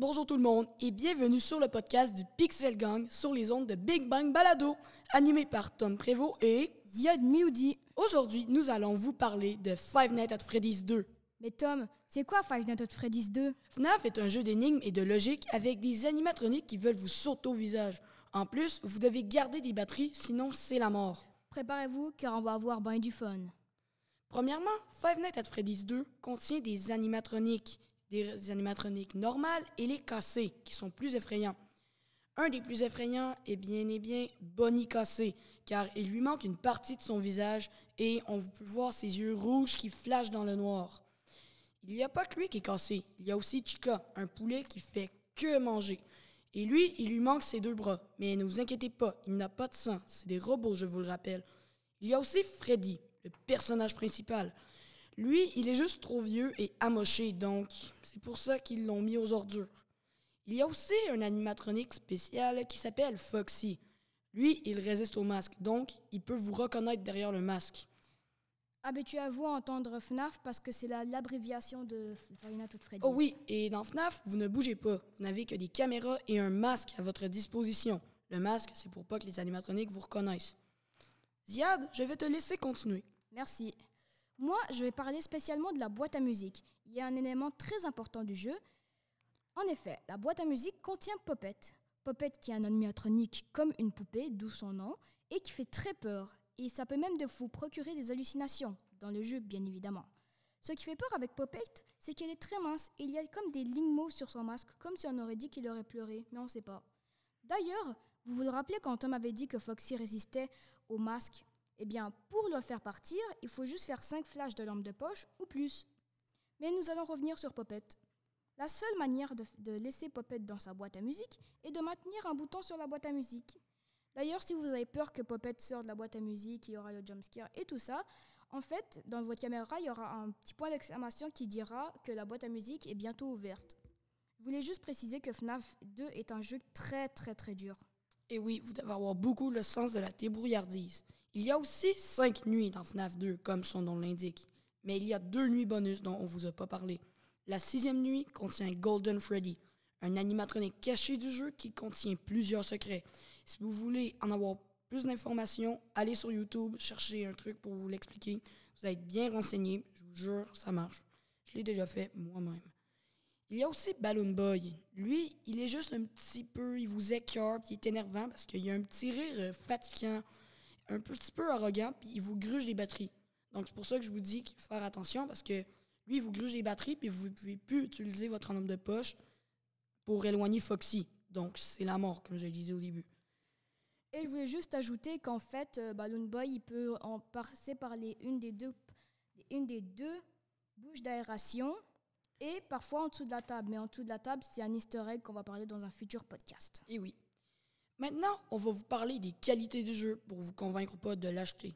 Bonjour tout le monde et bienvenue sur le podcast du Pixel Gang sur les ondes de Big Bang Balado, animé par Tom Prévost et Ziad Mioudi. Aujourd'hui, nous allons vous parler de Five Nights at Freddy's 2. Mais Tom, c'est quoi Five Nights at Freddy's 2 FNAF est un jeu d'énigmes et de logique avec des animatroniques qui veulent vous sauter au visage. En plus, vous devez garder des batteries, sinon c'est la mort. Préparez-vous car on va avoir bien du fun. Premièrement, Five Nights at Freddy's 2 contient des animatroniques, des animatroniques normales et les cassés, qui sont plus effrayants. Un des plus effrayants est bien et bien Bonnie cassé, car il lui manque une partie de son visage et on peut voir ses yeux rouges qui flashent dans le noir. Il n'y a pas que lui qui est cassé, il y a aussi Chica, un poulet qui fait que manger. Et lui, il lui manque ses deux bras. Mais ne vous inquiétez pas, il n'a pas de sang, c'est des robots, je vous le rappelle. Il y a aussi Freddy, le personnage principal. Lui, il est juste trop vieux et amoché, donc c'est pour ça qu'ils l'ont mis aux ordures. Il y a aussi un animatronique spécial qui s'appelle Foxy. Lui, il résiste au masque, donc il peut vous reconnaître derrière le masque. Habituez-vous à entendre FNAF parce que c'est la- l'abréviation de Nights at Freddy's. Oh oui, et dans FNAF, vous ne bougez pas. Vous n'avez que des caméras et un masque à votre disposition. Le masque, c'est pour pas que les animatroniques vous reconnaissent. Ziad, je vais te laisser continuer. Merci. Moi, je vais parler spécialement de la boîte à musique. Il y a un élément très important du jeu. En effet, la boîte à musique contient Poppet. Poppet qui est un animatronique comme une poupée, d'où son nom, et qui fait très peur. Et ça peut même vous procurer des hallucinations, dans le jeu bien évidemment. Ce qui fait peur avec Poppet, c'est qu'elle est très mince et il y a comme des lignes mauves sur son masque, comme si on aurait dit qu'il aurait pleuré, mais on ne sait pas. D'ailleurs, vous vous le rappelez quand Tom avait dit que Foxy résistait au masque Eh bien, pour le faire partir, il faut juste faire 5 flashs de lampe de poche ou plus. Mais nous allons revenir sur Poppet. La seule manière de, laisser Poppet dans sa boîte à musique est de maintenir un bouton sur la boîte à musique. D'ailleurs, si vous avez peur que Poppet sorte de la boîte à musique, il y aura le jumpscare et tout ça, en fait, dans votre caméra, il y aura un petit point d'exclamation qui dira que la boîte à musique est bientôt ouverte. Je voulais juste préciser que FNAF 2 est un jeu très très très dur. Et oui, vous devez avoir beaucoup le sens de la débrouillardise. Il y a aussi cinq nuits dans FNAF 2, comme son nom l'indique. Mais il y a deux nuits bonus dont on vous a pas parlé. La sixième nuit contient Golden Freddy, un animatronique caché du jeu qui contient plusieurs secrets. Si vous voulez en avoir plus d'informations, allez sur YouTube, cherchez un truc pour vous l'expliquer. Vous allez être bien renseigné, je vous jure, ça marche. Je l'ai déjà fait moi-même. Il y a aussi Balloon Boy. Lui, il est juste un petit peu, il vous écœure, il est énervant parce qu'il y a un petit rire euh, fatigant, un petit peu arrogant, puis il vous gruge les batteries. Donc c'est pour ça que je vous dis qu'il faut faire attention parce que lui, il vous gruge les batteries, puis vous ne pouvez plus utiliser votre enveloppe de poche pour éloigner Foxy. Donc c'est la mort, comme je le disais au début. Et je voulais juste ajouter qu'en fait, euh, Balloon Boy, il peut en passer par les, une, des deux, une des deux bouches d'aération et parfois en dessous de la table. Mais en dessous de la table, c'est un easter egg qu'on va parler dans un futur podcast. Et oui. Maintenant, on va vous parler des qualités du jeu pour vous convaincre ou pas de l'acheter.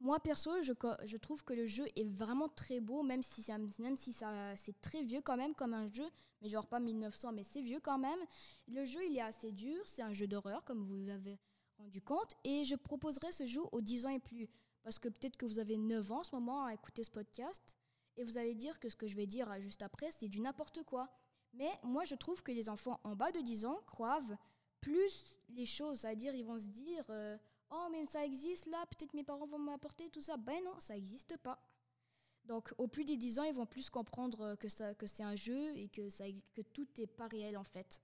Moi, perso, je, trouve que le jeu est vraiment très beau, même si, c'est très vieux quand même comme un jeu, mais genre pas 1900, mais c'est vieux quand même. Le jeu, il est assez dur, c'est un jeu d'horreur, comme vous l'avez rendu compte, et je proposerais ce jeu aux 10 ans et plus, parce que peut-être que vous avez 9 ans en ce moment à écouter ce podcast, et vous allez dire que ce que je vais dire euh, juste après, c'est du n'importe quoi. Mais moi, je trouve que les enfants en bas de 10 ans croient plus les choses, c'est-à-dire ils vont se dire... euh, Oh, mais ça existe là, peut-être mes parents vont m'apporter tout ça. Ben non, ça n'existe pas. Donc, au plus des 10 ans, ils vont plus comprendre que, ça, que c'est un jeu et que, ça, que tout n'est pas réel en fait.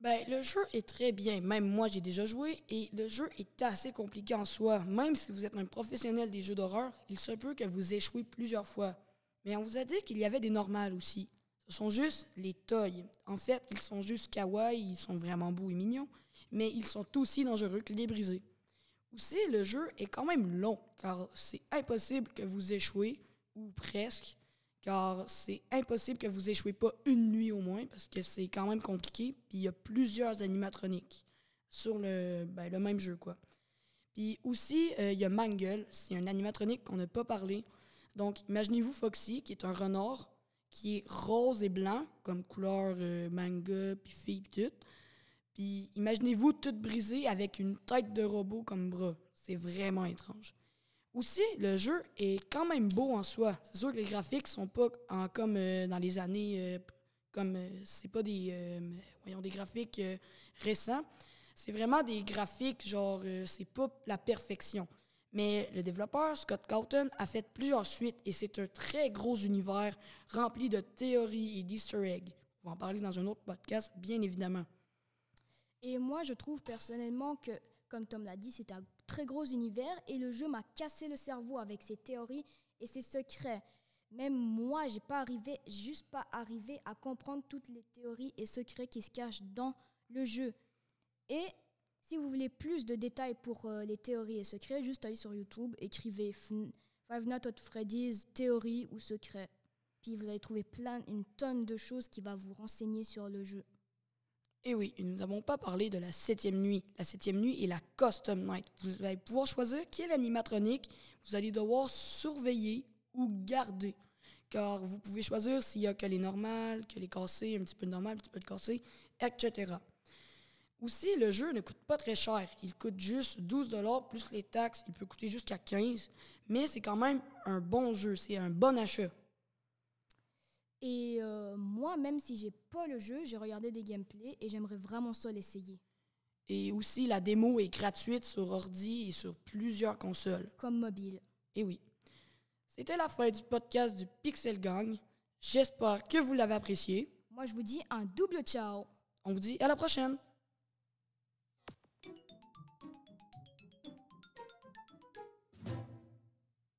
Ben, le jeu est très bien. Même moi, j'ai déjà joué et le jeu est assez compliqué en soi. Même si vous êtes un professionnel des jeux d'horreur, il se peut que vous échouez plusieurs fois. Mais on vous a dit qu'il y avait des normales aussi. Ce sont juste les toys. En fait, ils sont juste kawaii, ils sont vraiment beaux et mignons, mais ils sont aussi dangereux que les brisés. Aussi, le jeu est quand même long, car c'est impossible que vous échouez, ou presque, car c'est impossible que vous échouez pas une nuit au moins, parce que c'est quand même compliqué, puis il y a plusieurs animatroniques sur le, ben, le même jeu, quoi. Puis aussi, euh, il y a Mangle, c'est un animatronique qu'on n'a pas parlé. Donc, imaginez-vous Foxy, qui est un renard, qui est rose et blanc, comme couleur euh, manga, puis fille, puis tout. Puis imaginez-vous tout brisé avec une tête de robot comme bras. C'est vraiment étrange. Aussi, le jeu est quand même beau en soi. C'est sûr que les graphiques sont pas en- comme euh, dans les années euh, comme euh, c'est pas des, des graphiques récents, c'est vraiment des graphiques, genre, c'est pas la perfection. Mais le développeur Scott Cawthon a fait plusieurs suites et c'est un très gros univers rempli de théories et d'easter eggs. On va en parler dans un autre podcast, bien évidemment. Et moi, je trouve personnellement que, comme Tom l'a dit, c'est un très gros univers et le jeu m'a cassé le cerveau avec ses théories et ses secrets. Même moi, j'ai pas arrivé, juste pas arrivé à comprendre toutes les théories et secrets qui se cachent dans le jeu. Et si vous voulez plus de détails pour euh, les théories et secrets, juste allez sur YouTube, écrivez Five Nights at Freddy's théories ou secrets. Puis vous allez trouver plein, une tonne de choses qui va vous renseigner sur le jeu. Et oui, nous n'avons pas parlé de la septième nuit. La septième nuit est la Custom Night. Vous allez pouvoir choisir qui est l'animatronique. Vous allez devoir surveiller ou garder. Car vous pouvez choisir s'il y a que les normales, que les cassés, un petit peu de normal, un petit peu de cassé, etc. Aussi, le jeu ne coûte pas très cher. Il coûte juste 12 plus les taxes. Il peut coûter jusqu'à 15 mais c'est quand même un bon jeu. C'est un bon achat. Et euh, moi, même si j'ai pas le jeu, j'ai regardé des gameplays et j'aimerais vraiment ça l'essayer. Et aussi, la démo est gratuite sur ordi et sur plusieurs consoles. Comme mobile. Et oui. C'était la fin du podcast du Pixel Gang. J'espère que vous l'avez apprécié. Moi, je vous dis un double ciao. On vous dit à la prochaine.